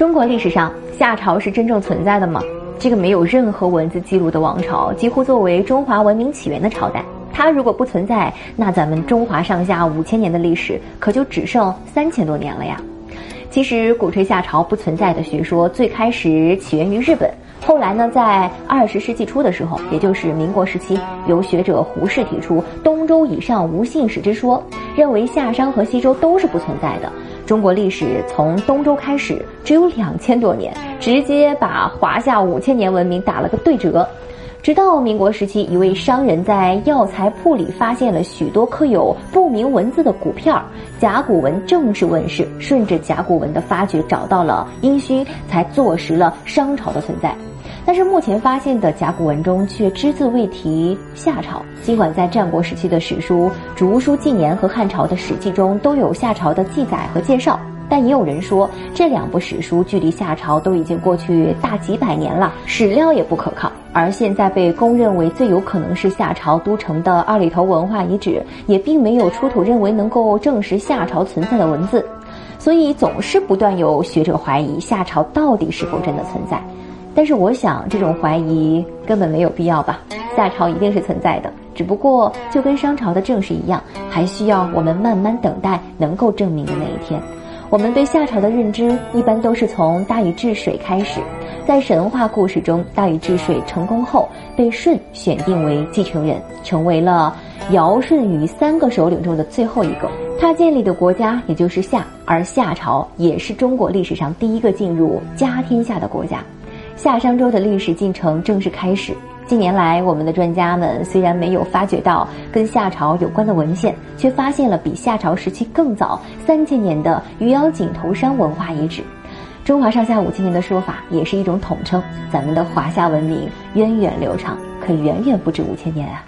中国历史上，夏朝是真正存在的吗？这个没有任何文字记录的王朝，几乎作为中华文明起源的朝代，它如果不存在，那咱们中华上下五千年的历史可就只剩三千多年了呀。其实，鼓吹夏朝不存在的学说，最开始起源于日本。后来呢，在二十世纪初的时候，也就是民国时期，由学者胡适提出“东周以上无信史”之说，认为夏商和西周都是不存在的。中国历史从东周开始只有两千多年，直接把华夏五千年文明打了个对折。直到民国时期，一位商人在药材铺里发现了许多刻有不明文字的骨片儿，甲骨文正式问世。顺着甲骨文的发掘，找到了殷墟，才坐实了商朝的存在。但是目前发现的甲骨文中却只字未提夏朝。尽管在战国时期的史书《竹书纪年》和汉朝的《史记》中都有夏朝的记载和介绍，但也有人说这两部史书距离夏朝都已经过去大几百年了，史料也不可靠。而现在被公认为最有可能是夏朝都城的二里头文化遗址，也并没有出土认为能够证实夏朝存在的文字，所以总是不断有学者怀疑夏朝到底是否真的存在。但是我想，这种怀疑根本没有必要吧？夏朝一定是存在的，只不过就跟商朝的正史一样，还需要我们慢慢等待能够证明的那一天。我们对夏朝的认知一般都是从大禹治水开始，在神话故事中，大禹治水成功后被舜选定为继承人，成为了尧舜禹三个首领中的最后一个。他建立的国家也就是夏，而夏朝也是中国历史上第一个进入家天下的国家。夏商周的历史进程正式开始。近年来，我们的专家们虽然没有发掘到跟夏朝有关的文献，却发现了比夏朝时期更早三千年的余姚井头山文化遗址。中华上下五千年的说法也是一种统称。咱们的华夏文明源远流长，可远远不止五千年啊！